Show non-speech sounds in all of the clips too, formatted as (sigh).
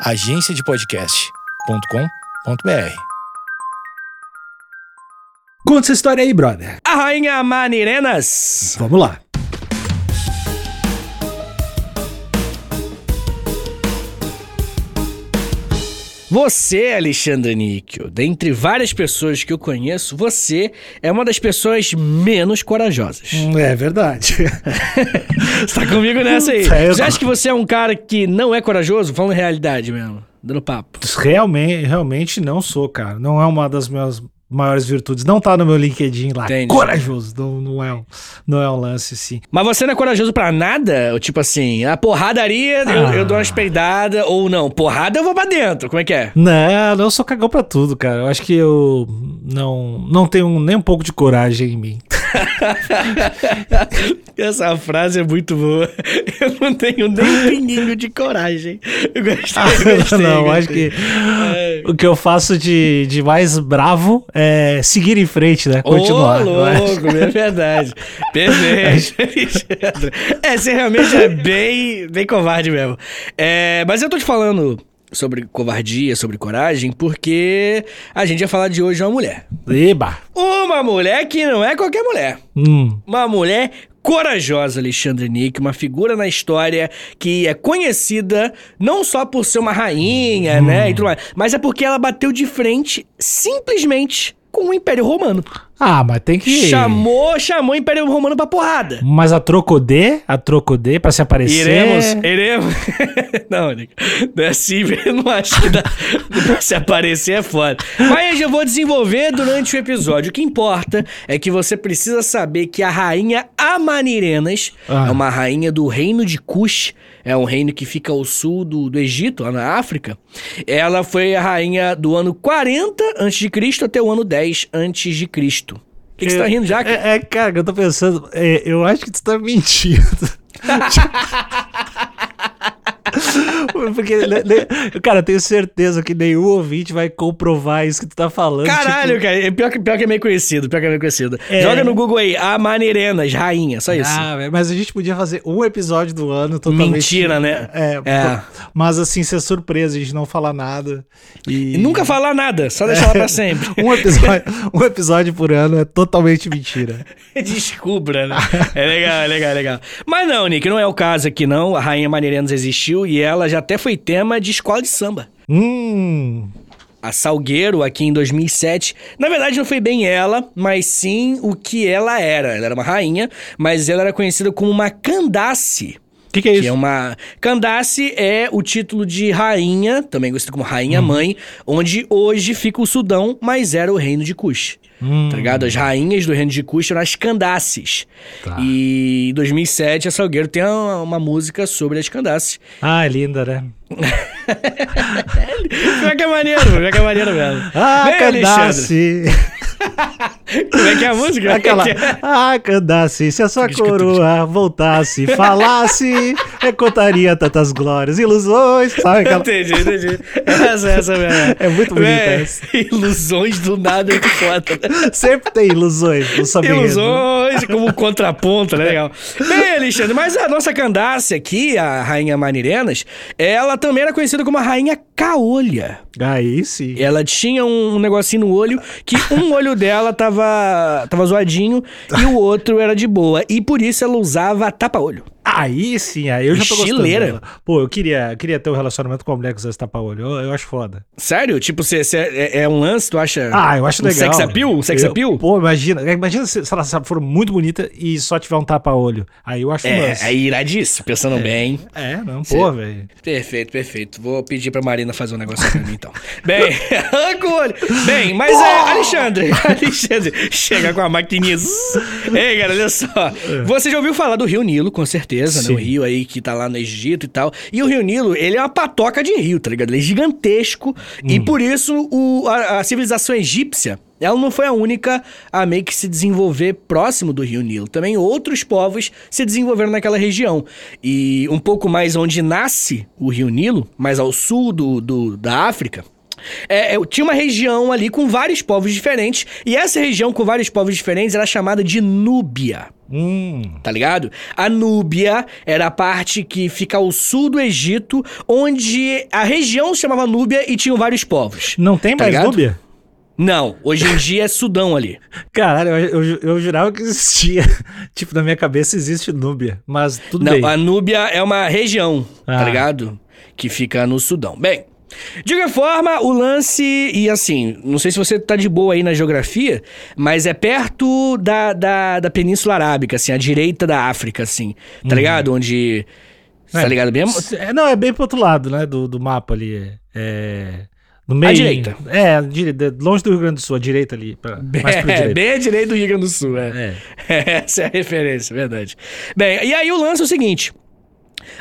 agenciadepodcast.com.br. Conta essa história aí, brother. A Rainha Manirenas. Vamos lá. Você, Alexandre Níquel, dentre várias pessoas que eu conheço, você é uma das pessoas menos corajosas. É verdade. (laughs) Você tá comigo nessa aí? É, Você acha que você é um cara que não é corajoso? Falando realidade mesmo, dando papo. realmente, realmente não sou, cara. Não é uma das minhas maiores virtudes. Não tá no meu LinkedIn lá. Entendi. Corajoso. Não, não, é um, não é um lance, sim. Mas você não é corajoso pra nada? Tipo assim, a porradaria, eu, Ah. eu dou uma espeidada, ou não, porrada eu vou pra dentro, como é que é? Não, eu sou cagão pra tudo, cara. Eu acho que eu não, não tenho nem um pouco de coragem em mim. (laughs) (laughs) Essa frase é muito boa. Eu não tenho nem um pinguinho de coragem. Eu gostei, eu gostei. não, gostei. acho que Ai. o que eu faço de, de mais bravo é seguir em frente, né? Continuar. Ô, louco, é verdade. (laughs) Perfeito. Alexandre. é, você realmente é bem, bem covarde mesmo. É, mas eu tô te falando sobre covardia, sobre coragem, porque a gente vai falar de hoje uma mulher. Eba. Uma mulher que não é qualquer mulher. Hum. Uma mulher corajosa, Alexandre Nick, uma figura na história que é conhecida não só por ser uma rainha, né, e tudo mais, mas é porque ela bateu de frente simplesmente com o Império Romano. Ah, mas tem que. Chamou, chamou o Império Romano pra porrada. Mas a Trocodê, a Trocodê, pra se aparecer. Iremos, iremos. (laughs) não, não é assim, eu não acho que dá. (laughs) Se aparecer é foda. Mas eu vou desenvolver durante o episódio. O que importa é que você precisa saber que a rainha Amanirenas Ah. é uma rainha do reino de Cush. É um reino que fica ao sul do, do Egito, lá na África. Ela foi a rainha do ano 40 a.C. até o ano 10 a.C. Que, que você tá rindo já? cara? É, é, cara, eu tô pensando. é, eu acho que tu tá mentindo. (laughs) (laughs) (laughs) Porque, né, né, cara, eu tenho certeza que nenhum ouvinte vai comprovar isso que tu tá falando. Caralho, tipo- cara. é Pior que, pior que é meio conhecido. Pior que é meio conhecido. É. Joga no Google aí, Amanirenas, rainha. Só isso. Ah, mas a gente podia fazer um episódio do ano totalmente. Mentira, né? É, É. mas assim, ser surpresa, a gente não falar nada. E, E nunca falar nada, só deixar ela pra (laughs) sempre. Um episódio, um episódio por ano é totalmente mentira. (laughs) Descubra, né? É legal, é legal, é legal. Mas não, Nick, não é o caso aqui, não. A Rainha Maneirenas existiu e ela já até foi tema de escola de samba. Hum. A Salgueiro, aqui em 2007. Na verdade, não foi bem ela, mas sim o que ela era. Ela era uma rainha, mas ela era conhecida como uma Candace. O que, que é isso? Que é uma. Candace é o título de rainha, também conhecido como rainha-mãe, onde hoje fica o Sudão, mas era o reino de Cush. Tá ligado? As rainhas do reino de Cush eram as Candaces. Tá. E em 2007, a Salgueiro tem uma, uma música sobre as Candaces. Ah, é linda, né? (laughs) Pior que é maneiro, pior que é maneiro mesmo. (laughs) Ah, Bem, Alexandre, Candace! Como é que é a música? Aquela. É é? Ah, Candace, se a sua coroa voltasse, falasse, eu contaria tantas glórias, ilusões, sabe aquela. Entendi, entendi. Essa, essa mesmo. É muito bonita essa. Ilusões do nada é muito foda. né? Sempre tem ilusões no samba enredo. Ilusões como contraponto, né? (laughs) Legal. Bem, Alexandre, mas a nossa Candace aqui, a Rainha Manirenas, ela também era conhecida como a Rainha Caolha. Aí sim. Ela tinha um negocinho no olho que um olho dela tava, tava zoadinho e o outro era de boa. E por isso ela usava tapa-olho. Aí sim, aí eu já tô gostando. Estileira. dela. Pô, eu queria, queria ter um relacionamento com uma mulher que usasse tapa-olho. Eu, eu acho foda. Sério? Tipo, você, é, é um lance, tu acha? Ah, eu acho um legal. Sex appeal? Um sex Eu- appeal? Pô, imagina. Imagina se, se ela for muito bonita e só tiver um tapa-olho. Aí eu acho um É, lance. é iradíssimo, pensando bem. É, não, pô, velho. Perfeito, perfeito. Vou pedir pra Marina fazer um negócio pra mim, então. (laughs) Bem, (laughs) arranca o olho. Bem, mas é, Alexandre, (laughs) Alexandre, chega com a maquininha. Ei, cara, olha só. Você já ouviu falar do Rio Nilo, com certeza, né? Sim. O rio aí que tá lá no Egito e tal. E o Rio Nilo, ele é uma patoca de rio, tá ligado? Ele é gigantesco. E por isso o, a, a civilização egípcia ela não foi a única a meio que se desenvolver próximo do Rio Nilo. Também outros povos se desenvolveram naquela região. E um pouco mais onde nasce o Rio Nilo, mais ao sul do, do- da África, É, é, tinha uma região ali com vários povos diferentes, e essa região com vários povos diferentes era chamada de Núbia. Hum. Tá ligado? A Núbia era a parte que fica ao sul do Egito, onde a região se chamava Núbia e tinham vários povos. Não tem Tá mais ligado? Núbia? Não, hoje em dia é Sudão ali. (laughs) Caralho, eu, eu, eu jurava que existia. (laughs) tipo, na minha cabeça existe Núbia, mas tudo Não, bem. a Núbia é uma região, tá Ah. ligado? Que fica no Sudão. Bem, de qualquer forma, o lance, e assim, não sei se você tá de boa aí na geografia, mas é perto da, da, da Península Arábica, assim, à direita da África, assim, tá ligado? Onde. Tá. É. ligado mesmo? É, não, é bem pro outro lado, né, do, do mapa ali. É... No meio. direita. É, à direita, longe do Rio Grande do Sul, a direita ali. Pra, mais pro (laughs) É, direito. bem à direita do Rio Grande do Sul, é. É. (laughs) Essa é a referência, verdade. Bem, e aí o lance é o seguinte: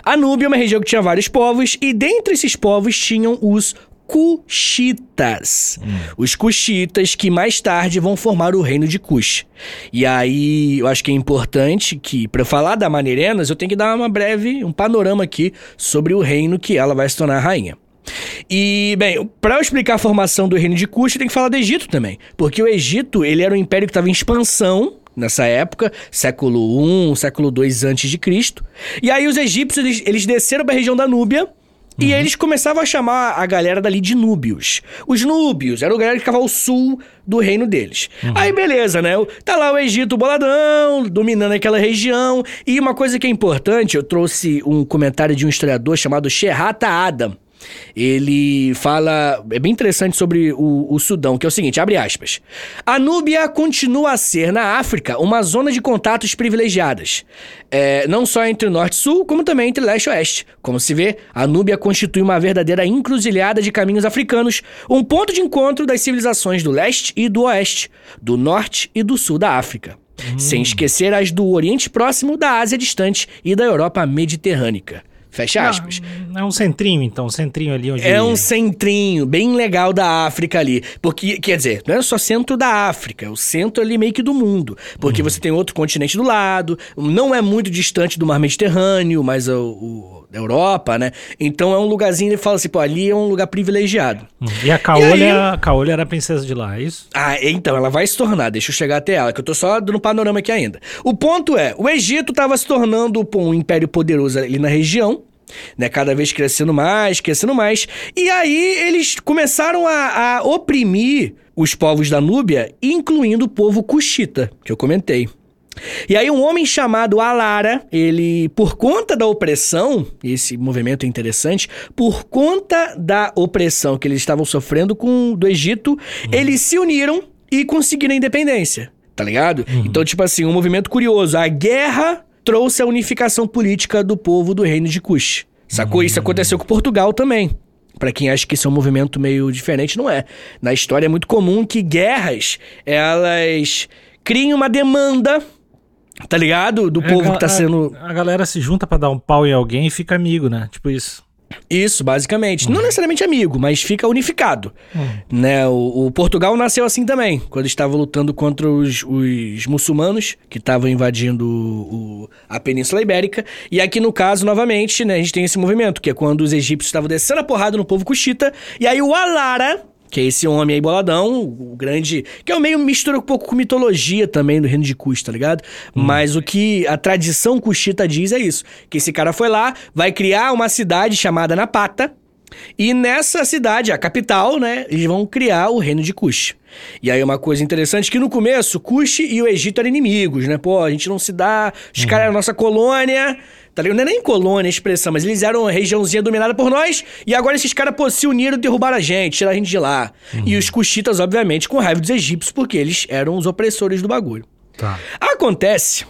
a Núbia é uma região que tinha vários povos, e dentre esses povos tinham os Cuxitas. Os Cuxitas que mais tarde vão formar o reino de Cush. E aí, eu acho que é importante que, para falar da Maneirenas, eu tenho que dar uma breve, um panorama aqui sobre o reino que ela vai se tornar rainha. E, bem, para eu explicar a formação do reino de Cush, tem que falar do Egito também. Porque o Egito, ele era um império que estava em expansão nessa época, século I, século II antes de Cristo. E aí os egípcios, eles, eles desceram para a região da Núbia e eles começavam a chamar a galera dali de núbios. Os núbios eram a galera que ficava ao sul do reino deles. Aí beleza, né? Tá lá o Egito boladão, dominando aquela região. E uma coisa que é importante, eu trouxe um comentário de um historiador chamado Sherrata Adam. Ele fala, é bem interessante sobre o, o Sudão, que é o seguinte, abre aspas. A Núbia continua a ser, na África, uma zona de contatos privilegiadas. É, não só entre norte e sul, como também entre leste e oeste. Como se vê, a Núbia constitui uma verdadeira encruzilhada de caminhos africanos, um ponto de encontro das civilizações do leste e do oeste, do norte e do sul da África. Sem esquecer as do Oriente Próximo, da Ásia Distante e da Europa Mediterrânea. Fecha aspas. É um centrinho, então, um centrinho ali onde. É um centrinho bem legal da África ali. Porque, quer dizer, não é só centro da África, é o centro ali meio que do mundo. Porque você tem outro continente do lado, não é muito distante do mar Mediterrâneo, mas o, o- a Europa, né? Então é um lugarzinho, ele fala assim, pô, ali é um lugar privilegiado. Hum. E a Caolha, a Caolha era a princesa de lá, é isso? Ah, então, ela vai se tornar, deixa eu chegar até ela, que eu tô só dando panorama aqui ainda. O ponto é, o Egito tava se tornando pô, um império poderoso ali na região, né, cada vez crescendo mais, crescendo mais, e aí eles começaram a, a oprimir os povos da Núbia, incluindo o povo cuxita, que eu comentei. E aí um homem chamado Alara, ele, por conta da opressão, esse movimento é interessante, por conta da opressão que eles estavam sofrendo com do Egito, eles se uniram e conseguiram a independência, tá ligado? Então, tipo assim, um movimento curioso, a guerra trouxe a unificação política do povo do reino de Cush. Sacou? Isso aconteceu com Portugal também. Pra quem acha que isso é um movimento meio diferente, não é. Na história é muito comum que guerras, elas criem uma demanda, tá ligado? Do É, povo a- que tá a- sendo... A, galera se junta pra dar um pau em alguém e fica amigo, né? Tipo isso. Isso, basicamente. Não necessariamente amigo, mas fica unificado. Hum. Né? O, o Portugal nasceu assim também, quando estava lutando contra os, os muçulmanos que estavam invadindo o- o- a Península Ibérica. E aqui no caso, novamente, né, a gente tem esse movimento, que é quando os egípcios estavam descendo a porrada no povo cuxita, e aí o Alara. Que é esse homem aí boladão, o grande. Que é o meio mistura um pouco com mitologia também do reino de Cush, tá ligado? Mas o que a tradição cuxita diz é isso: que esse cara foi lá, vai criar uma cidade chamada Napata, e nessa cidade, a capital, né, eles vão criar o reino de Cush. E aí uma coisa interessante que no começo, Cush e o Egito eram inimigos, né? Pô, a gente não se dá, os caras eram nossa colônia, tá ligado? Não é nem colônia a expressão, mas eles eram uma regiãozinha dominada por nós, e agora esses caras, se uniram e derrubaram a gente, tiraram a gente de lá. E os Cushitas, obviamente, com raiva dos egípcios, porque eles eram os opressores do bagulho. Tá. Acontece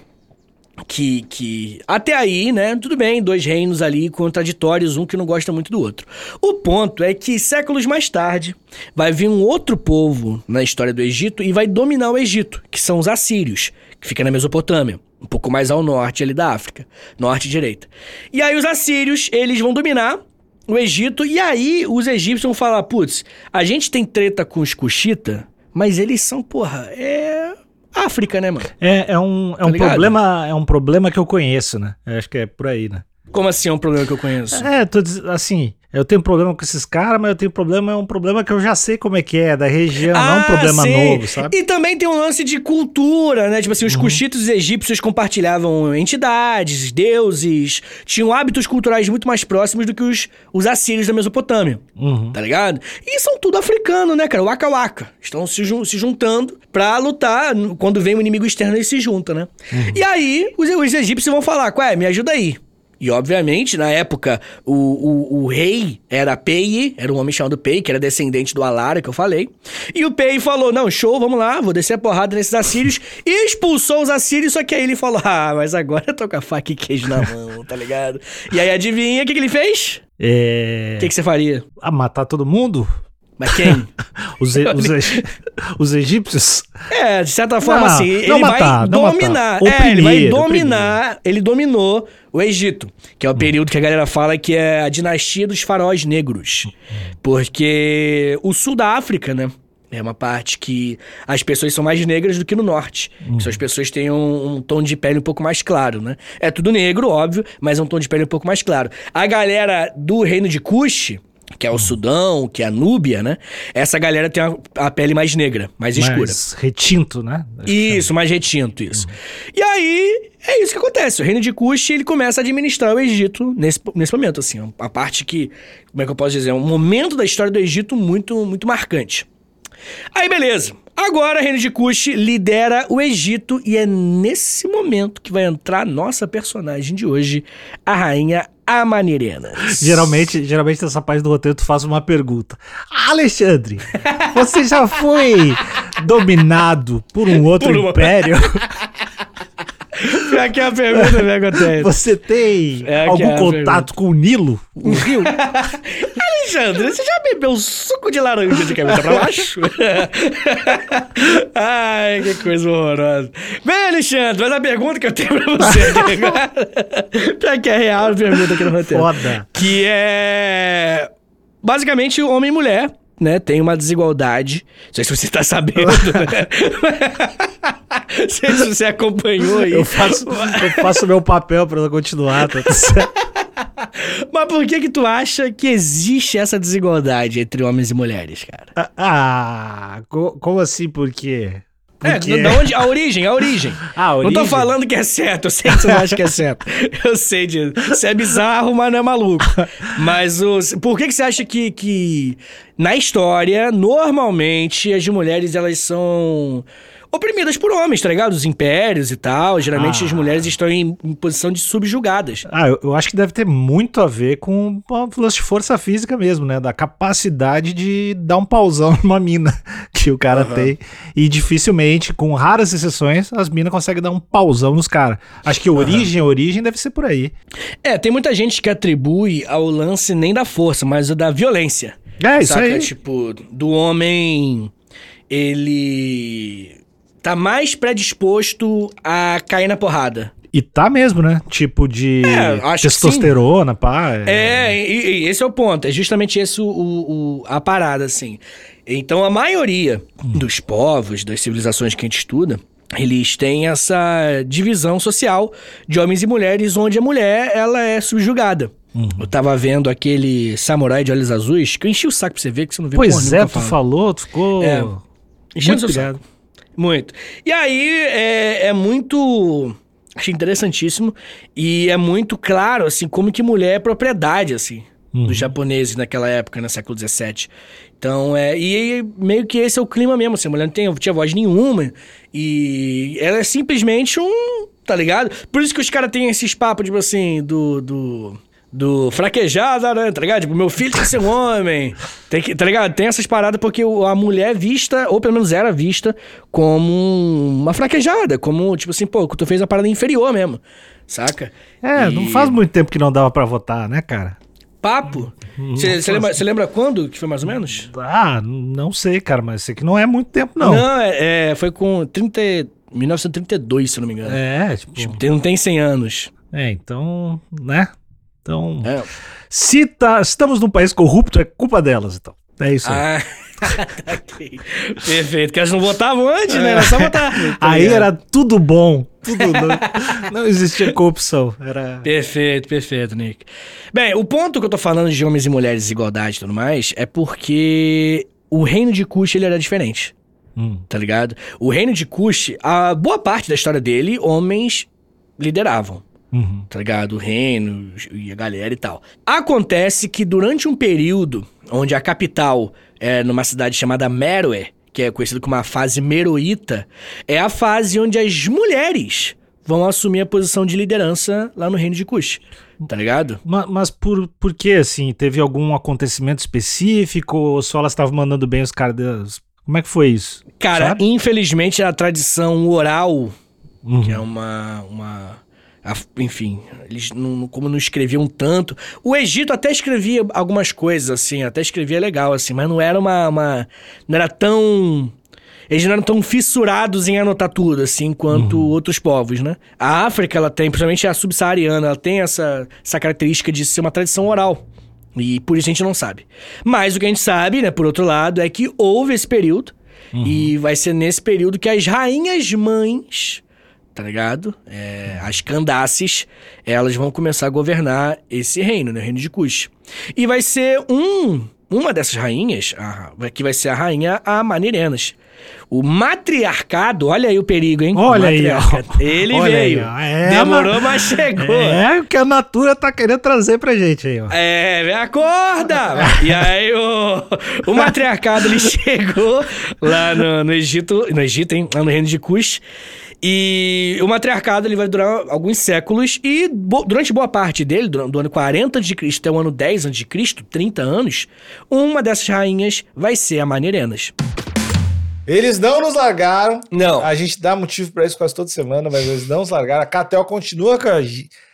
que, que até aí, né, tudo bem, dois reinos ali contraditórios, um que não gosta muito do outro. O ponto é que séculos mais tarde vai vir um outro povo na história do Egito e vai dominar o Egito, que são os assírios, que fica na Mesopotâmia, um pouco mais ao norte ali da África, norte e direita. E aí os assírios, eles vão dominar o Egito e aí os egípcios vão falar, putz, a gente tem treta com os Cuxita, mas eles são, porra, é África, né, mano? É, é um, é Tá um ligado? problema, é um problema que eu conheço, né? Eu acho que é por aí, né? Como assim é um problema que eu conheço? É, tô assim, Eu tenho problema com esses caras, mas eu tenho problema, é um problema que eu já sei como é que é, da região, não um Ah, problema sim. novo, sabe? Uhum. E também tem um lance de cultura, né? Tipo assim, os cuxitos egípcios compartilhavam entidades, deuses, tinham hábitos culturais muito mais próximos do que os, os assírios da Mesopotâmia. Uhum. Tá ligado? E são tudo africano, né, cara? Waka Waka. Estão se, jun- se juntando pra lutar. Quando vem um inimigo externo, eles se juntam, né? Uhum. E aí, os, os egípcios vão falar: Ué, me ajuda aí. E, obviamente, na época, o, o, o rei era Pei, era um homem chamado Pei, que era descendente do Alara, que eu falei. E o Pei falou: Não, show, vamos lá, vou descer a porrada nesses assírios. E expulsou os assírios, só que aí ele falou: Ah, mas agora eu tô com a faca e queijo na mão, (laughs) tá ligado? E aí, adivinha o que, que ele fez? É... O que, que você faria? A matar todo mundo? Mas quem? (laughs) Os, e- (laughs) os, e- (laughs) os egípcios? É, de certa forma, Não, assim, ele não vai matar, não dominar. matar. É, ele vai dominar. Ele dominou o Egito, que é o período que a galera fala que é a dinastia dos faraós negros. Porque o sul da África, né? É uma parte que as pessoas são mais negras do que no norte. Que são as pessoas têm um, um tom de pele um pouco mais claro, né? É tudo negro, óbvio, mas é um tom de pele um pouco mais claro. A galera do reino de Cush, que é o Sudão, que é a Núbia, né? Essa galera tem a, a pele mais negra, mais escura. Mais retinto, né? Isso, mais retinto, isso. E aí, é isso que acontece. O reino de Cush, ele começa a administrar o Egito nesse, nesse momento, assim. A parte que, como é que eu posso dizer? Um momento da história do Egito muito, muito marcante. Aí, beleza. Agora, o reino de Cush lidera o Egito e é nesse momento que vai entrar a nossa personagem de hoje, a rainha Amanirena. Geralmente, geralmente nessa parte do roteiro tu faz uma pergunta. Alexandre, você já foi dominado por um (laughs) outro Por uma- império? (laughs) Que é a pergunta me acontece. Você tem É que algum é contato com o Nilo? O rio? (laughs) Alexandre, você já bebeu suco de laranja de cabeça pra baixo? (laughs) Ai, que coisa horrorosa. Bem, Alexandre, mas a pergunta que eu tenho pra você aqui (laughs) agora... Pior que é real a pergunta aqui no roteiro. Foda. Que é... Basicamente, homem e mulher, né? Tem uma desigualdade. Não sei se você tá sabendo, (laughs) né? Não sei se você acompanhou aí. Eu faço, eu faço meu papel pra ela continuar, tá. (laughs) Mas por que que tu acha que existe essa desigualdade entre homens e mulheres, cara? Ah, co- como assim? Por quê? É, Porque- da onde? A origem, a origem. (laughs) A Não tô origem? falando que é certo, eu sei que você não acha que é certo. (laughs) Eu sei disso. Você é bizarro, mas não é maluco. (laughs) Mas os, por que, que você acha que, que na história, normalmente, as mulheres elas são oprimidas por homens, tá ligado? Os impérios e tal. Geralmente Ah. as mulheres estão em, em posição de subjugadas. Ah, eu, eu acho que deve ter muito a ver com o lance de força física mesmo, né? Da capacidade de dar um pausão (laughs) numa mina que o cara tem. E dificilmente, com raras exceções, as minas conseguem dar um pausão nos caras. Acho que a origem, a origem deve ser por aí. É, tem muita gente que atribui ao lance nem da força, mas o da violência. É, isso Saca? aí. Tipo, do homem. Ele. Tá mais predisposto a cair na porrada. E tá mesmo, né? Tipo de É, testosterona, pá. É, e, e esse é o ponto. É justamente esse o, o- a parada, assim. Então, a maioria dos povos, das civilizações que a gente estuda, eles têm essa divisão social de homens e mulheres, onde a mulher, ela é subjugada. Eu tava vendo aquele samurai de olhos azuis, que eu enchi o saco pra você ver, que você não viu Pois é, tu falou, tu ficou. É. Enchendo Muito seu saco. Muito. E aí é, é muito. Achei interessantíssimo. E é muito claro, assim, como que mulher é propriedade, assim, dos japoneses naquela época, no século XVII. Então, é. E meio que esse é o clima mesmo, assim, a mulher não tem, tinha voz nenhuma. E ela é simplesmente um. Tá ligado? Por isso que os caras têm esses papos, tipo assim, do. do do fraquejada, né? Tá ligado? Tipo, meu filho tem que ser um homem. Tem que, tá ligado? Tem essas paradas porque a mulher é vista, ou pelo menos era vista, como um- uma fraquejada. Como, tipo assim, pô, tu fez a parada inferior mesmo. Saca? É, E- não faz muito tempo que não dava pra votar, né, cara? Papo. Você lembra, cê lembra quando que foi mais ou menos? Ah, não sei, cara, mas sei que não é muito tempo, não. é, é, foi com 30, 1932, se não me engano. É, tipo. Tipo, não tem 100 anos. É, então, né? Então, É. se tá, estamos num país corrupto, é culpa delas, então. É isso aí. Ah, (laughs) tá ok. Perfeito. Porque elas não votavam antes, né? Era só (laughs) votar. Tá aí era tudo bom. Tudo não, não existia corrupção. Era. Perfeito, perfeito, Nick. Bem, o ponto que eu tô falando de homens e mulheres, igualdade e tudo mais, é porque o reino de Cush ele era diferente. Hum. Tá ligado? O reino de Cush, a boa parte da história dele, homens lideravam. Uhum. tá ligado? O reino e a galera e tal. Acontece que durante um período onde a capital é numa cidade chamada Meroe, que é conhecida como a fase meroíta, é a fase onde as mulheres vão assumir a posição de liderança lá no reino de Kush, tá ligado? Ma- Mas, por, por que, assim? Teve algum acontecimento específico? Ou só elas estavam mandando bem os caras? Como é que foi isso? Cara, Sabe? infelizmente a tradição oral Uhum. que é uma. uma a- enfim, eles não, como não escreviam tanto. O Egito até escrevia algumas coisas, assim, até escrevia legal, assim, mas não era uma. uma- não era tão. Eles não eram tão fissurados em anotar tudo, assim, quanto outros povos, né? A África, ela tem, principalmente a subsaariana, ela tem essa, essa característica de ser uma tradição oral. E por isso a gente não sabe. Mas o que a gente sabe, né, por outro lado, é que houve esse período. E vai ser nesse período que as rainhas mães, tá ligado? É, as Candaces, elas vão começar a governar esse reino, né? O reino de Cush. E vai ser um. Uma dessas rainhas, a- que vai ser a rainha Amanirenas. O matriarcado, olha aí o perigo, hein? Olha aí, ó. Ele Olha aí, veio. ó. É, Demorou, mas- chegou. É o que a Natura tá querendo trazer pra gente aí, ó. É, acorda! (laughs) e aí o, o matriarcado ele (laughs) chegou lá no, no Egito, no Egito, hein? Lá no reino de Cush. E o matriarcado ele vai durar alguns séculos e bo- durante boa parte dele, do, do ano 40 de Cristo até o ano 10 a.C., 30 anos, uma dessas rainhas vai ser a Manerenas. Eles não nos largaram. Não. A gente dá motivo pra isso quase toda semana, mas eles não nos largaram. A Catel continua com a,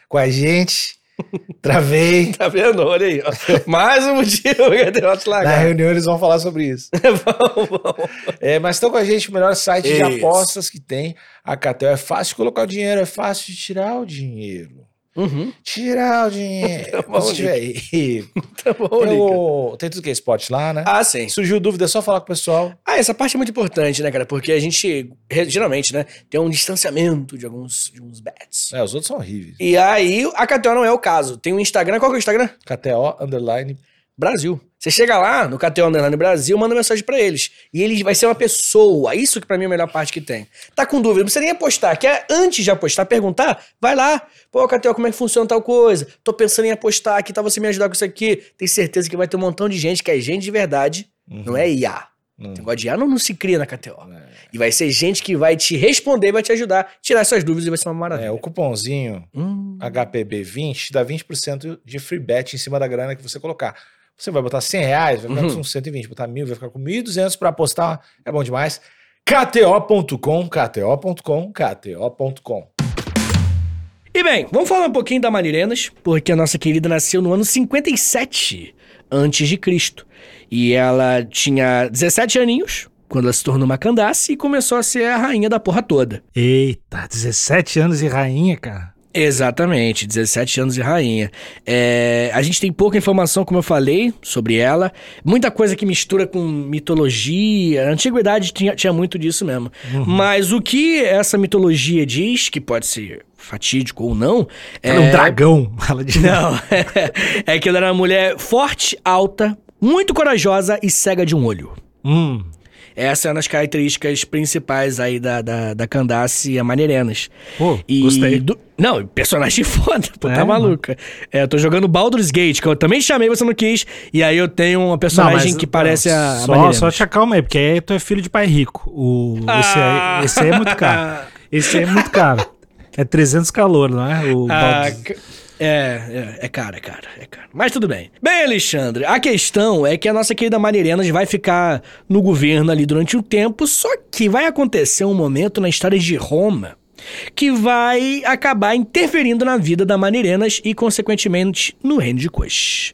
com a gente. (laughs) Travei. (laughs) Tá vendo? Olha aí, ó. Mais um motivo que deu uma Na reunião eles vão falar sobre isso. (laughs) vamos, vamos. É, mas estão com a gente, o melhor site de Isso. apostas que tem. A Catel é fácil de colocar o dinheiro, é fácil de tirar o dinheiro. Uhum. Tirar o dinheiro. Tá bom, Se tiver rico. Tá bom, Lica. Eu- Tem tudo que é esporte lá, né? Ah, sim. Surgiu dúvida, é só falar com o pessoal. Ah, essa parte é muito importante, né, cara? Porque a gente, geralmente, né, tem um distanciamento de alguns, de uns bets. É, os outros são horríveis. E aí, a KTO não é o caso. Tem um Instagram, qual que é o Instagram? KTO, underline. Brasil. Você chega lá no KTO Underline Brasil, manda mensagem pra eles. E ele vai ser uma pessoa. Isso que pra mim é a melhor parte que tem. Tá com dúvida, não precisa nem apostar. Quer antes de apostar, perguntar? Vai lá. Pô, KTO, como é que funciona tal coisa? Tô pensando em apostar aqui, tá você me ajudar com isso aqui. Tem certeza que vai ter um montão de gente que é gente de verdade, não é IA. Hum. Negócio de IA não, não se cria na KTO. E vai ser gente que vai te responder, vai te ajudar, tirar suas dúvidas e vai ser uma maravilha. É, o cupomzinho Hum. HPB20 dá 20% de free bet em cima da grana que você colocar. Você vai botar 100 reais, vai ficar Uhum. com 120, botar mil, vai ficar com 1.200 para apostar, é bom demais. KTO.com, KTO.com, KTO.com. E bem, vamos falar um pouquinho da Manirenas, porque a nossa querida nasceu no ano 57 antes de Cristo. E ela tinha 17 aninhos quando ela se tornou uma candace e começou a ser a rainha da porra toda. Eita, 17 anos e rainha, cara. Exatamente, 17 anos de rainha. É, a gente tem pouca informação, como eu falei, sobre ela. Muita coisa que mistura com mitologia. A antiguidade tinha, tinha muito disso mesmo. Mas o que essa mitologia diz, que pode ser fatídico ou não, Ela é um dragão. Ela diz. Não, (laughs) é que ela era uma mulher forte, alta, muito corajosa e cega de um olho. Hum. Essas eram as características principais aí da, da, da Candace e a Manerenas. Pô, E gostei. do- Não, personagem (laughs) foda, pô, É, tá maluca. É, eu tô jogando Baldur's Gate, que eu também chamei, você não quis. E aí eu tenho uma personagem mas- que parece a, a Só, só te acalma aí, porque aí tu é filho de pai rico. O, esse, Ah. aí, esse aí é muito caro. Esse aí é muito caro. É 300 calor, não é? O Ah, Baldur's- é, é, é caro, é caro, é caro. Mas tudo bem. Bem, Alexandre, a questão é que a nossa querida Manerenas vai ficar no governo ali durante um tempo, só que vai acontecer um momento na história de Roma que vai acabar interferindo na vida da Manerenas e, consequentemente, no reino de Cush.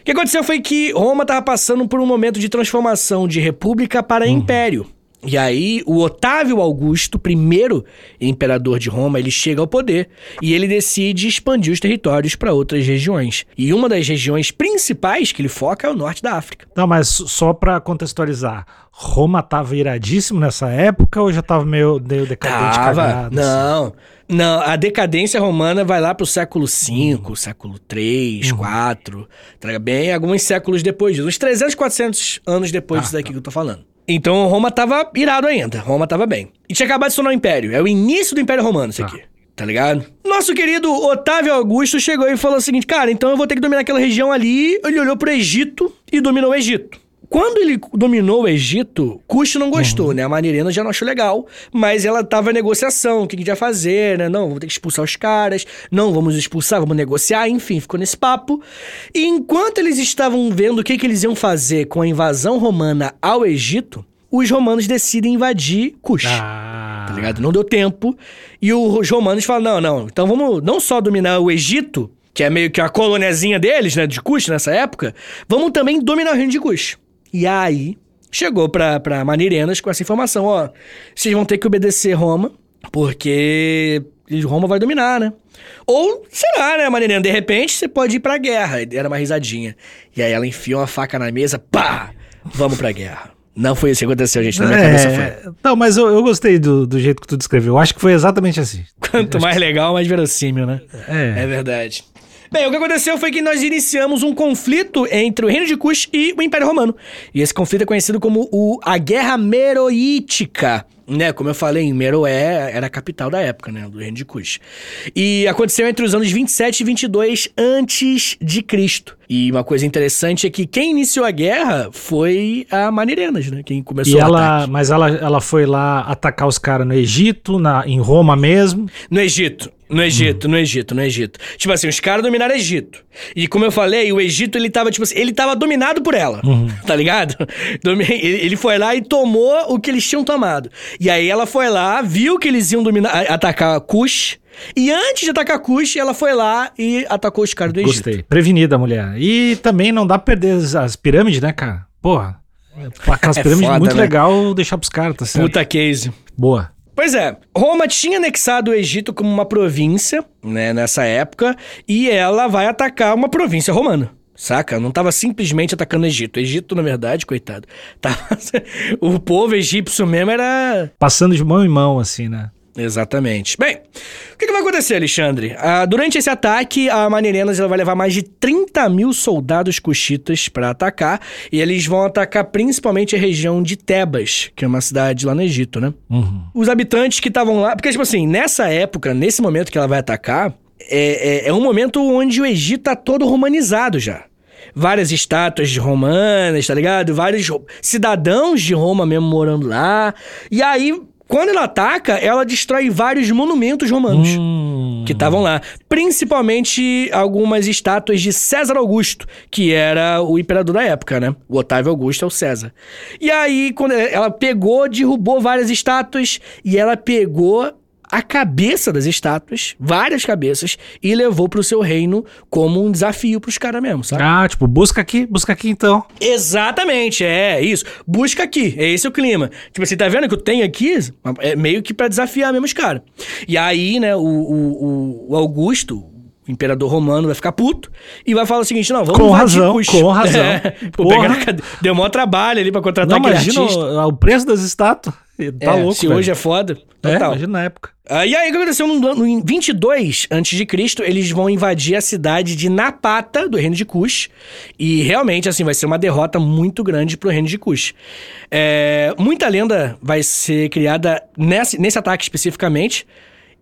O que aconteceu foi que Roma estava passando por um momento de transformação de república para império. E aí, o Otávio Augusto, primeiro imperador de Roma, ele chega ao poder e ele decide expandir os territórios para outras regiões. E uma das regiões principais que ele foca é o norte da África. Não, mas só pra contextualizar, Roma tava iradíssimo nessa época ou já tava meio, meio decadente, Tava. cagado? assim? Não. Não, a decadência romana vai lá pro século V, século III, IV, tá bem alguns séculos depois disso. Uns 300, 400 anos depois Ah, disso daqui que eu tô falando. Então Roma tava irado ainda, Roma tava bem. E tinha acabado de tornar um império, é o início do Império Romano isso Tá. aqui. Tá ligado? Nosso querido Otávio Augusto chegou e falou o seguinte: cara, então eu vou ter que dominar aquela região ali. Ele olhou pro Egito e dominou o Egito. Quando ele dominou o Egito, Cush não gostou, né? A Manirena já não achou legal, mas ela tava em negociação, o que, que ia fazer, né? Não, vamos ter que expulsar os caras, não, vamos expulsar, vamos negociar, enfim, ficou nesse papo. E enquanto eles estavam vendo o que, que eles iam fazer com a invasão romana ao Egito, os romanos decidem invadir Cush. Ah, Tá ligado? Não deu tempo. E os romanos falam: não, não, então vamos não só dominar o Egito, que é meio que a coloniazinha deles, né, de Cush nessa época, vamos também dominar o reino de Cush. E aí, chegou pra, pra Manirenas com essa informação: ó, vocês vão ter que obedecer Roma, porque Roma vai dominar, né? Ou, sei lá, né, Manirena, de repente você pode ir pra guerra. E Era uma risadinha. E aí ela enfiou uma faca na mesa, pá! Vamos pra guerra. Não foi isso que aconteceu, gente. Na minha cabeça foi. é, não, mas eu, eu gostei do, do jeito que tu descreveu. Eu acho que foi exatamente assim. Quanto mais legal, mais verossímil, né? É. É verdade. Bem, o que aconteceu foi que nós iniciamos um conflito entre o Reino de Kush e o Império Romano. E esse conflito é conhecido como o, a Guerra Meroítica. Né, como eu falei, Meroé era a capital da época, né, do Reino de Kush. E aconteceu entre os anos 27 e 22 antes de Cristo. E uma coisa interessante é que quem iniciou a guerra foi a Manirenas, né, quem começou E ela, ataque. mas ela, ela foi lá atacar os caras no Egito, na, em Roma mesmo. No Egito. No Egito, no Egito, no Egito. Tipo assim, os caras dominaram o Egito. E como eu falei, o Egito, ele tava, tipo assim, ele tava dominado por ela. (laughs) Tá ligado? Ele foi lá e tomou o que eles tinham tomado. E aí ela foi lá, viu que eles iam dominar, a- atacar Cush. E antes de atacar Cush, ela foi lá e atacou os caras do Egito. Gostei. Prevenida a mulher. E também não dá pra perder as, as pirâmides, né, cara? Porra. Aquelas (laughs) É pirâmides foda, muito né? legal deixar pros caras, tá certo? Puta case. Boa. Pois é, Roma tinha anexado o Egito como uma província, né, nessa época, e ela vai atacar uma província romana. Saca? Não tava simplesmente atacando o Egito. O Egito, na verdade, coitado, (laughs) tava... o povo egípcio mesmo era Passando de mão em mão, assim, né? Exatamente. Bem, o que, que vai acontecer, Alexandre? Ah, durante esse ataque, a Manirenas ela vai levar mais de 30 mil soldados cuxitas para atacar, e eles vão atacar principalmente a região de Tebas, que é uma cidade lá no Egito, né? Uhum. Os habitantes que estavam lá. Porque, tipo assim, nessa época, nesse momento que ela vai atacar, é, é, é um momento onde o Egito tá todo romanizado já. Várias estátuas de romanas, tá ligado? Vários cidadãos de Roma mesmo morando lá. E aí, quando ela ataca, ela destrói vários monumentos romanos Hum. que estavam lá. Principalmente algumas estátuas de César Augusto, que era o imperador da época, né? O Otávio Augusto é o César. E aí, quando ela pegou, derrubou várias estátuas e ela pegou a cabeça das estátuas, várias cabeças, e levou pro seu reino como um desafio pros caras mesmo, sabe? Ah, tipo, busca aqui, busca aqui então. Exatamente, é isso. Busca aqui, é esse o clima. Tipo assim, tá vendo que eu tenho aqui? É meio que pra desafiar mesmo os caras. E aí, né, o, o, o- Augusto, o imperador romano, vai ficar puto e vai falar o seguinte: não, vamos Com razão, Cush. com (laughs) razão. É, pô, Deu maior trabalho ali pra contratar Não, imagina o, o preço das estátuas. Tá É, louco, Se velho. hoje é foda, É, total. imagina na época. Ah, e aí, o que aconteceu no ano em 22 a.C., eles vão invadir a cidade de Napata, do reino de Cush. E realmente, assim, vai ser uma derrota muito grande pro reino de Cush. É, muita lenda vai ser criada nesse, nesse ataque especificamente.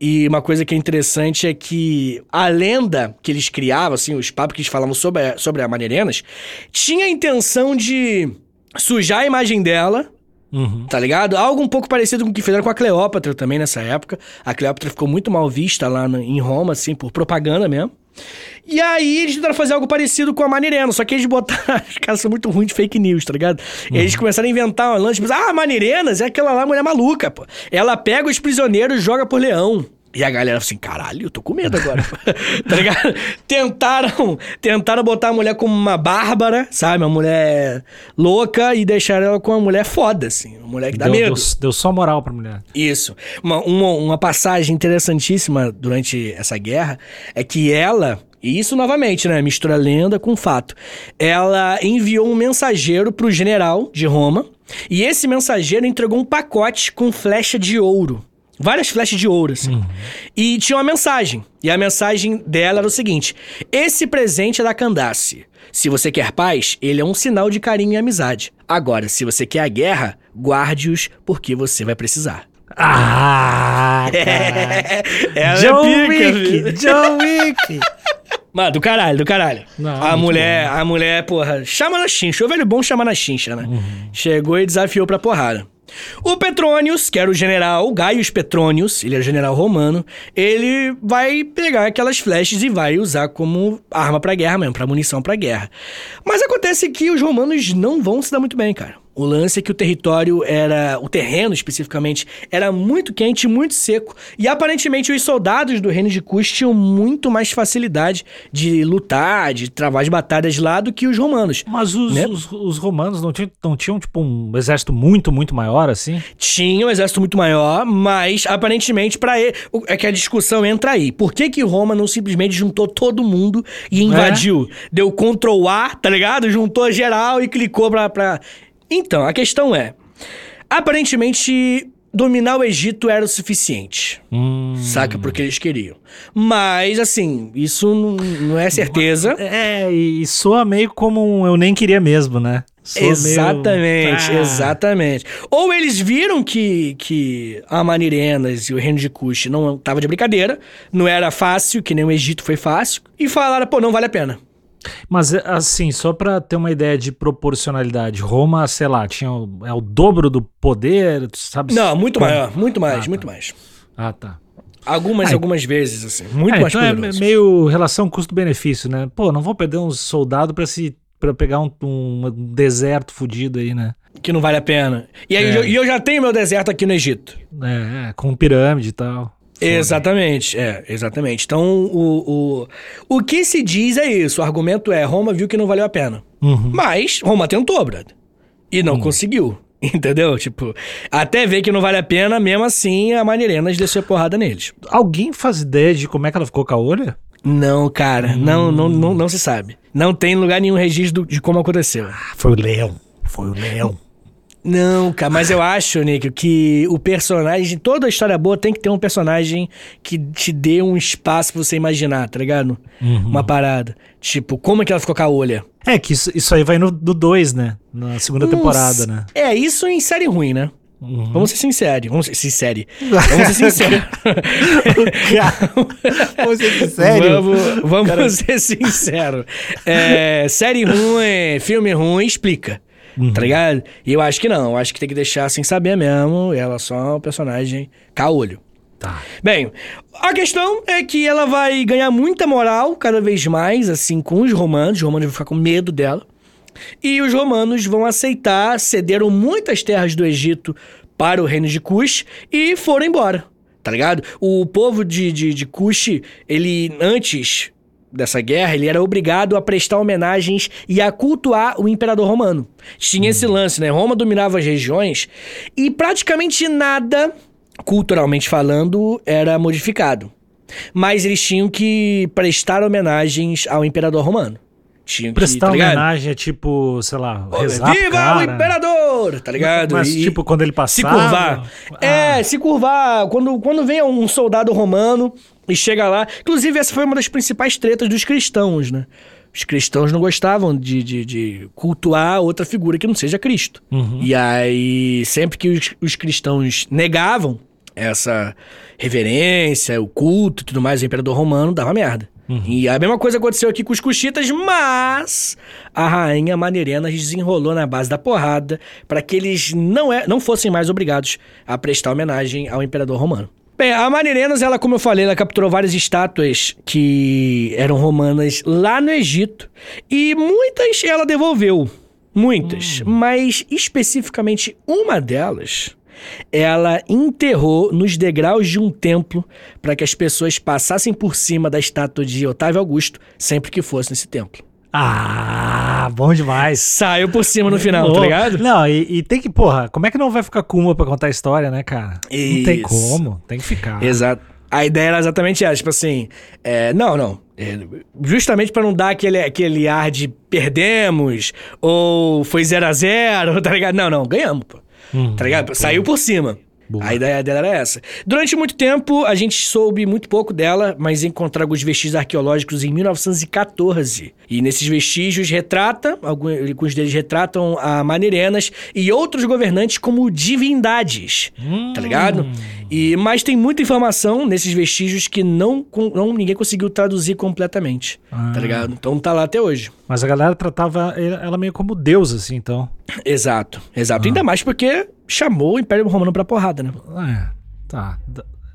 E uma coisa que é interessante é que a lenda que eles criavam, assim, os papos que eles falavam sobre a, sobre a Maneirenas, tinha a intenção de sujar a imagem dela Uhum. Tá ligado? Algo um pouco parecido com o que fizeram com a Cleópatra também nessa época. A Cleópatra ficou muito mal vista lá no- em Roma, assim, por propaganda mesmo. E aí eles tentaram fazer algo parecido com a Manirena, só que eles botaram. (laughs) Os caras são muito ruins de fake news, tá ligado? E aí eles começaram a inventar uma lance, tipo, ah, a Manirenas é aquela lá mulher maluca, pô. Ela pega os prisioneiros e joga por leão. E a galera assim, caralho, eu tô com medo agora. (laughs) tá ligado? Tentaram, tentaram botar a mulher como uma bárbara, sabe? Uma mulher louca e deixaram ela com uma mulher foda, assim. Uma mulher que dá deu, medo. deu, deu só moral pra mulher. Isso. Uma, uma, uma passagem interessantíssima durante essa guerra é que ela, e isso novamente, né? Mistura lenda com fato. Ela enviou um mensageiro pro general de Roma, e esse mensageiro entregou um pacote com flecha de ouro. Várias flechas de ouro, assim. E tinha uma mensagem. E a mensagem dela era o seguinte: Esse presente é da Candace. Se você quer paz, ele é um sinal de carinho e amizade. Agora, se você quer a guerra, guarde-os porque você vai precisar. Ah, (laughs) John é pica, filho. Wick! John Wick! (laughs) Mano, do caralho, do caralho. Não, a mulher, a mulher, porra, chama na chincha. O velho bom chama na chincha, né? Uhum. Chegou e desafiou pra porrada. O Petrônios, que era o general Gaius Petrônios, ele era general romano, ele vai pegar aquelas flechas e vai usar como arma pra guerra mesmo, pra munição pra guerra. Mas acontece que os romanos não vão se dar muito bem, cara. O lance é que o território era. O terreno, especificamente, era muito quente, muito seco. E aparentemente os soldados do reino de Cus tinham muito mais facilidade de lutar, de travar as batalhas lá do que os romanos. Mas os, Né? os, os romanos não tinham, não tinham, tipo, um exército muito, muito maior, assim? Tinha um exército muito maior, mas aparentemente para ele. É que a discussão entra aí. Por que, que Roma não simplesmente juntou todo mundo e invadiu? Deu Ctrl A, tá ligado? Juntou geral e clicou pra. pra... Então, a questão é. Aparentemente, dominar o Egito era o suficiente. Hum. Saca? Porque eles queriam. Mas, assim, isso não, não é certeza. (laughs) É, e soa meio como um eu nem queria mesmo, né? Meio- Exatamente, Ah. exatamente. Ou eles viram que, que a Manirenas e o reino de Cush não tava de brincadeira, não era fácil, que nem o Egito foi fácil, e falaram, pô, não vale a pena. Mas, é, assim, só pra ter uma ideia de proporcionalidade, Roma, sei lá, tinha o, é o dobro do poder, sabe? Não, muito como? maior, muito mais, Ah, tá. muito mais. Ah, tá. Algumas, Ah, algumas vezes, assim, muito É, mais então é poderoso. meio relação custo-benefício, né? Pô, não vou perder uns soldados pra se para pegar um, um deserto fudido aí, né? Que não vale a pena. E aí, É. eu, eu já tenho meu deserto aqui no Egito. É, é, com pirâmide e tal. Exatamente, é, exatamente. Então, o, o, o que se diz é isso. O argumento é, Roma viu que não valeu a pena. Uhum. Mas Roma tentou, brother. E não conseguiu. (laughs) Entendeu? Tipo, até ver que não vale a pena, mesmo assim, a Manirenas desceu porrada neles. Alguém faz ideia de como é que ela ficou com a olha? Não, cara, não, não, não, não se sabe. Não tem lugar nenhum registro de como aconteceu. Ah, foi o leão. Foi o leão. Não, cara, mas eu acho, Nick, que o personagem, toda história boa tem que ter um personagem que te dê um espaço pra você imaginar, tá ligado? Uma parada. Tipo, como é que ela ficou com a olha? É, que isso, isso aí vai no 2, né? Na segunda temporada, né? É, isso em série ruim, né? Uhum. Vamos ser sinceros. Vamos ser sinceri. (laughs) Vamos ser sinceros. Vamos ser sério? Vamos, vamos ser sinceros. É, série ruim, filme ruim, explica. Uhum. Tá ligado? E eu acho que não. Eu acho que tem que deixar sem saber mesmo. Ela só é um personagem caolho. Tá. Bem, a questão é que ela vai ganhar muita moral cada vez mais, assim, com os romanos. Os romanos vão ficar com medo dela. E os romanos vão aceitar, cederam muitas terras do Egito para o reino de Cush e foram embora, tá ligado? O povo de, de, de Cush, ele, antes dessa guerra, ele era obrigado a prestar homenagens e a cultuar o imperador romano. Tinha esse lance, né? Roma dominava as regiões e praticamente nada, culturalmente falando, era modificado. Mas eles tinham que prestar homenagens ao imperador romano. Tinham Prestar que, tá ligado? homenagem é tipo, sei lá, rezar Viva o imperador! Tá ligado? Mas E tipo, quando ele se passava... curvar. Ah, É, se curvar. Quando, quando vem um soldado romano e chega lá. Inclusive, essa foi uma das principais tretas dos cristãos, né? Os cristãos não gostavam de, de, de cultuar outra figura que não seja Cristo. Uhum. E aí, sempre que os, os cristãos negavam essa reverência, o culto e tudo mais, o imperador romano dava merda. E a mesma coisa aconteceu aqui com os cuxitas, mas a rainha Manerenas desenrolou na base da porrada para que eles não, é, não fossem mais obrigados a prestar homenagem ao imperador romano. Bem, a Manerenas, ela, como eu falei, ela capturou várias estátuas que eram romanas lá no Egito e muitas ela devolveu. Muitas. Mas especificamente uma delas ela enterrou nos degraus de um templo para que as pessoas passassem por cima da estátua de Otávio Augusto sempre que fosse nesse templo. Ah, bom demais. Saiu por cima no final, Pô, tá ligado? Não, e, e tem que, porra, como é que não vai ficar com uma pra contar a história, né, cara? Não tem Isso. como, tem que ficar. Exato. A ideia era exatamente essa, tipo assim, é, não, não. é, justamente pra não dar aquele, aquele ar de perdemos, ou foi 0 a 0 (laughs) tá ligado? Não, não, ganhamos, pô. Hum, Tá ligado? Saiu por cima. Boa. A ideia dela era essa. Durante muito tempo, a gente soube muito pouco dela, mas encontrou alguns vestígios arqueológicos em 1914. E nesses vestígios retrata, alguns deles retratam a Maneirenas e outros governantes como divindades. Tá ligado? E, mas tem muita informação nesses vestígios que não, não ninguém conseguiu traduzir completamente. Tá ligado? Então tá lá até hoje. Mas a galera tratava ela meio como deus, assim, então. Exato, exato. Ainda mais porque chamou o Império Romano pra porrada, né? É, tá.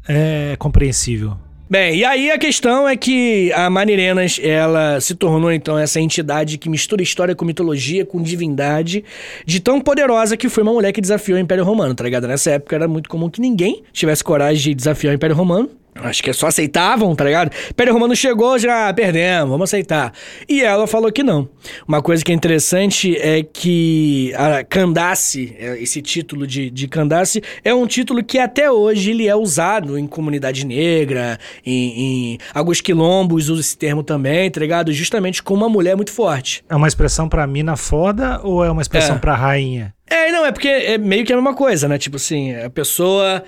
É compreensível. Bem, e aí a questão é que a Manirenas, ela se tornou então essa entidade que mistura história com mitologia, com divindade, de tão poderosa que foi uma mulher que desafiou o Império Romano, tá ligado? Nessa época era muito comum que ninguém tivesse coragem de desafiar o Império Romano. Acho que só aceitavam, tá ligado? Império Romano chegou, já perdemos, vamos aceitar. E ela falou que não. Uma coisa que é interessante é que a Candace, é, esse título de, de Candace, é um título que até hoje ele é usado em comunidade negra, em, em alguns quilombos usam esse termo também, tá ligado? Justamente como uma mulher muito forte. É uma expressão pra mina foda ou é uma expressão É. pra rainha? É, não, é porque é meio que a mesma coisa, né? Tipo assim, a pessoa...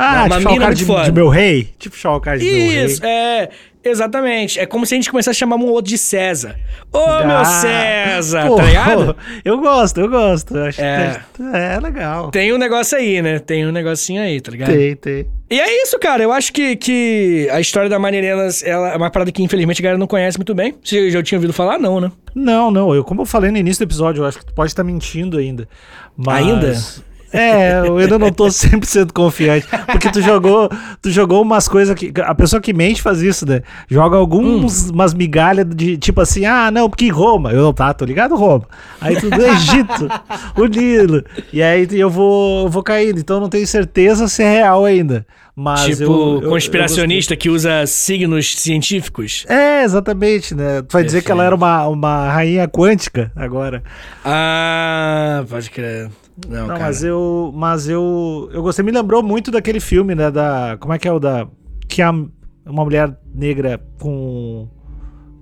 Ah, Uma o mina de, foda. de meu rei? Tipo chamar o cara de meu rei. Isso, é, exatamente. É como se a gente começasse a chamar um outro de César. Ô, meu Ah, César, pô, tá ligado? (laughs) Eu gosto, eu gosto. Acho É. é, é legal. Tem um negócio aí, né? Tem um negocinho aí, tá ligado? Tem, tem. E é isso, cara. Eu acho que, que a história da Maneirenas ela é uma parada que, infelizmente, a galera não conhece muito bem. Você já tinha ouvido falar? Não, né? Não, não. Eu, como eu falei no início do episódio, eu acho que tu pode estar mentindo ainda. Mas... Ainda? É, eu ainda não tô (laughs) 100% confiante. Porque tu jogou, tu jogou umas coisas que. A pessoa que mente faz isso, né? Joga alguns, umas migalhas de tipo assim, ah, não, porque Roma. Eu não tá, tô ligado, Roma. Aí tu do Egito, o Nilo. E aí eu vou, eu vou caindo. Então eu não tenho certeza se é real ainda. Mas tipo, eu- eu- conspiracionista que usa signos científicos. é, exatamente, né? Tu vai dizer que ela era uma, uma rainha quântica agora. Ah, pode crer. Não, Não, mas eu. Mas eu. Eu gostei, me lembrou muito daquele filme, né? Da. Como é que é o da. Que é uma mulher negra com.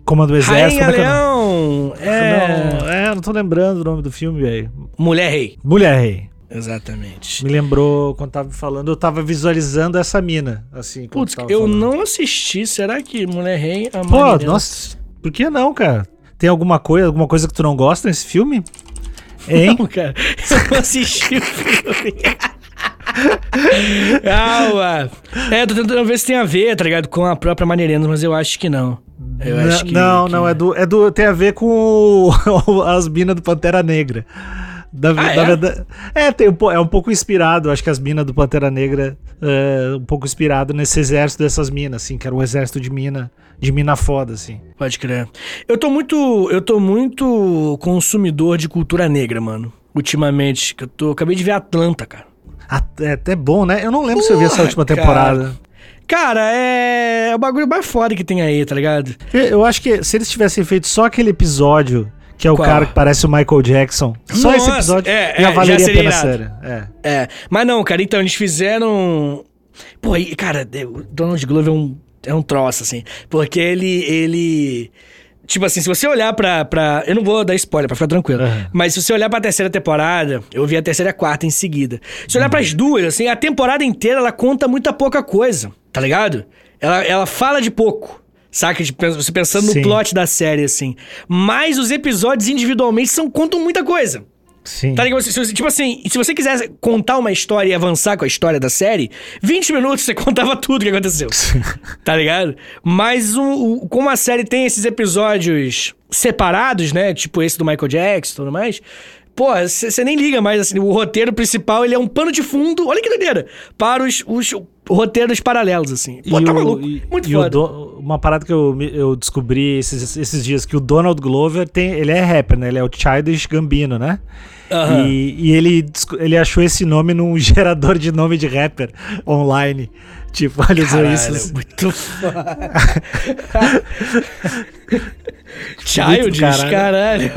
Comando do exército. Rainha é é? Leão! É... Não, é, não tô lembrando o nome do filme, velho. Mulher Rei. Mulher Rei. Exatamente. Me lembrou quando tava falando, eu tava visualizando essa mina, assim. Putz, eu falando. não assisti. Será que Mulher Rei... A Pô, nossa, por que não, cara? Tem alguma coisa, alguma coisa que tu não gosta nesse filme? Hein? Não, cara. Eu não assisti o filme. (laughs) Calma. É, tô tentando ver se tem a ver, tá ligado? Com a própria Maneirenas, mas eu acho que não. Eu acho que, não, que- não, é do, é do. Tem a ver com o- (laughs) as minas do Pantera Negra. Da, Ah, é? verdade- é, tem um, é um pouco inspirado, acho que as minas do Pantera Negra é um pouco inspirado nesse exército dessas minas, assim, que era um exército de mina, de mina foda, assim. Pode crer. Eu tô muito. Eu tô muito consumidor de cultura negra, mano. Ultimamente. Que eu tô. Acabei de ver Atlanta, cara. Ah, É até bom, né? Eu não lembro se eu vi essa Porra, última cara. temporada. Cara, é. É o bagulho mais foda que tem aí, tá ligado? Eu acho que se eles tivessem feito só aquele episódio, que é o Qual? cara que parece o Michael Jackson, só esse Nossa, episódio é, já é, valeria já a seria pena a série. É. É. Mas não, cara, então, eles fizeram. Pô, aí, cara, o Donald Glover é um, é um troço, assim. Porque ele. ele... Tipo assim, se você olhar pra, pra. Eu não vou dar spoiler, pra ficar tranquilo. Aham. Mas se você olhar pra terceira temporada, eu vi a terceira e a quarta em seguida. Se olhar pras duas, assim, a temporada inteira ela conta muita pouca coisa, tá ligado? Ela, ela fala de pouco. Saca? Você pensando Sim. no plot da série, assim. Mas os episódios individualmente são, contam muita coisa. Sim. Tá ligado? Tipo assim, se você quiser contar uma história e avançar com a história da série, 20 minutos você (laughs) contava tudo que aconteceu. tá ligado? Mas o, o- como a série tem esses episódios separados, né? Tipo esse do Michael Jackson e tudo mais. Pô, você nem liga mais, assim, o roteiro principal, ele é um pano de fundo, olha que doideira, para os, os roteiros paralelos, assim. Pô, tá o- maluco, e- muito e o foda. do- uma parada que eu, eu descobri esses, esses dias, que o Donald Glover tem. Ele é rapper, né? Ele é o Childish Gambino, né? Aham. E, e ele, ele achou esse nome num (laughs) gerador de nome de rapper online. Tipo, olha Caralho, isso. muito (laughs) foda. Childish, caralho. caralho.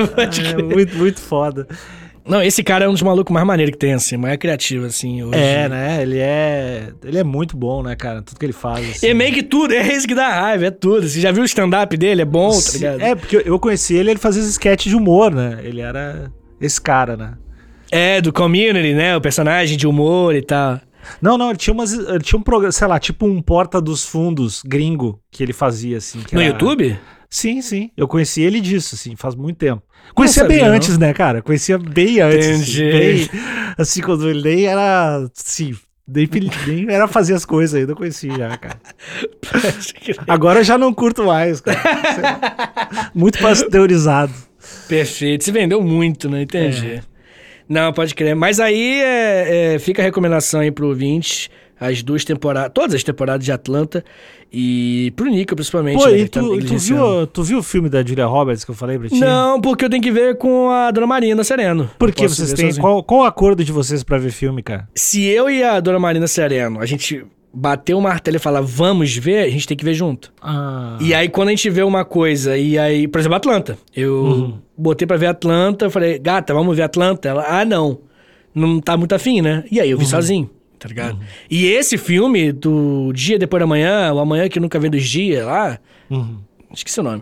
É, muito, muito foda. Não, esse cara é um dos malucos mais maneiros que tem, assim, mais criativo, assim, hoje. É, né? Ele é. Ele é muito bom, né, cara? Tudo que ele faz. assim. E é meio que tudo, é isso que dá raiva, é tudo. Você já viu o stand-up dele? É bom, tá ligado? É, porque eu- conheci ele, ele fazia sketch de humor, né? Ele era esse cara, né? É, do community, né? O personagem de humor e tal. Não, não, ele tinha umas. Ele tinha um programa, sei lá, tipo um Porta dos Fundos gringo que ele fazia, assim. No era- YouTube? Sim, sim. Eu conheci ele disso, assim, faz muito tempo. Conhecia sabia, bem não. antes, né, cara? Conhecia bem antes. Entendi. Assim, bem, assim, quando ele nem era. Assim, nem, nem era fazer as coisas ainda, eu conhecia já, cara. Agora eu já não curto mais, cara. (laughs) Muito pasteurizado. Perfeito. Se vendeu muito, né? Entendi. Não, pode crer. Mas aí é, é, fica a recomendação aí pro ouvinte. As duas temporadas, todas as temporadas de Atlanta e pro Nico, principalmente. Pô, né, e que tá tu, tu, viu, tu viu o filme da Julia Roberts que eu falei pra ti? Não, porque eu tenho que ver com a Dona Marina Sereno. Por que vocês têm. sozinho. Qual, qual o acordo de vocês pra ver filme, cara? Se eu e a Dona Marina Sereno, a gente bater o martelo e falar vamos ver, a gente tem que ver junto. Ah. E aí, quando a gente vê uma coisa, e aí, por exemplo, Atlanta. Eu Uhum. botei pra ver Atlanta, eu falei, gata, vamos ver Atlanta? Ela, ah, não. Não tá muito afim, né? E aí eu vi Uhum. sozinho, tá ligado? E esse filme do Dia Depois da Manhã, o Amanhã que Nunca Vem dos Dias lá, Uhum. esqueci o nome.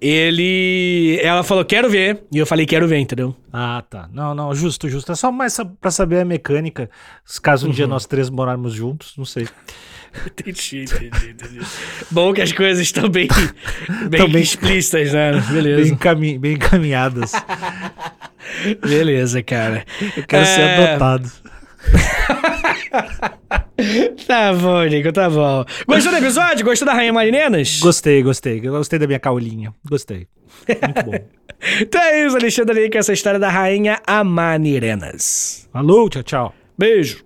Ele. Ela falou, quero ver. E eu falei, quero ver, entendeu? Ah, tá. Não, não, justo, justo. É só mais pra saber a mecânica. Caso um dia Uhum. nós três morarmos juntos, não sei. Entendi, entendi, entendi. Bom que as coisas estão bem, (laughs) bem, bem- explícitas, né? (laughs) Bem, Beleza. encami- bem encaminhadas. Beleza, cara. Eu quero ser É, adotado. (laughs) (laughs) Tá bom, Nico, tá bom. Gostou do episódio? Gostou da Rainha Marinenas? Gostei, gostei. Gostei da minha caulinha. Gostei. Muito bom. (laughs) Então é isso, Alexandre Nico, essa história da Rainha Amanirenas. Alô, tchau, tchau. Beijo.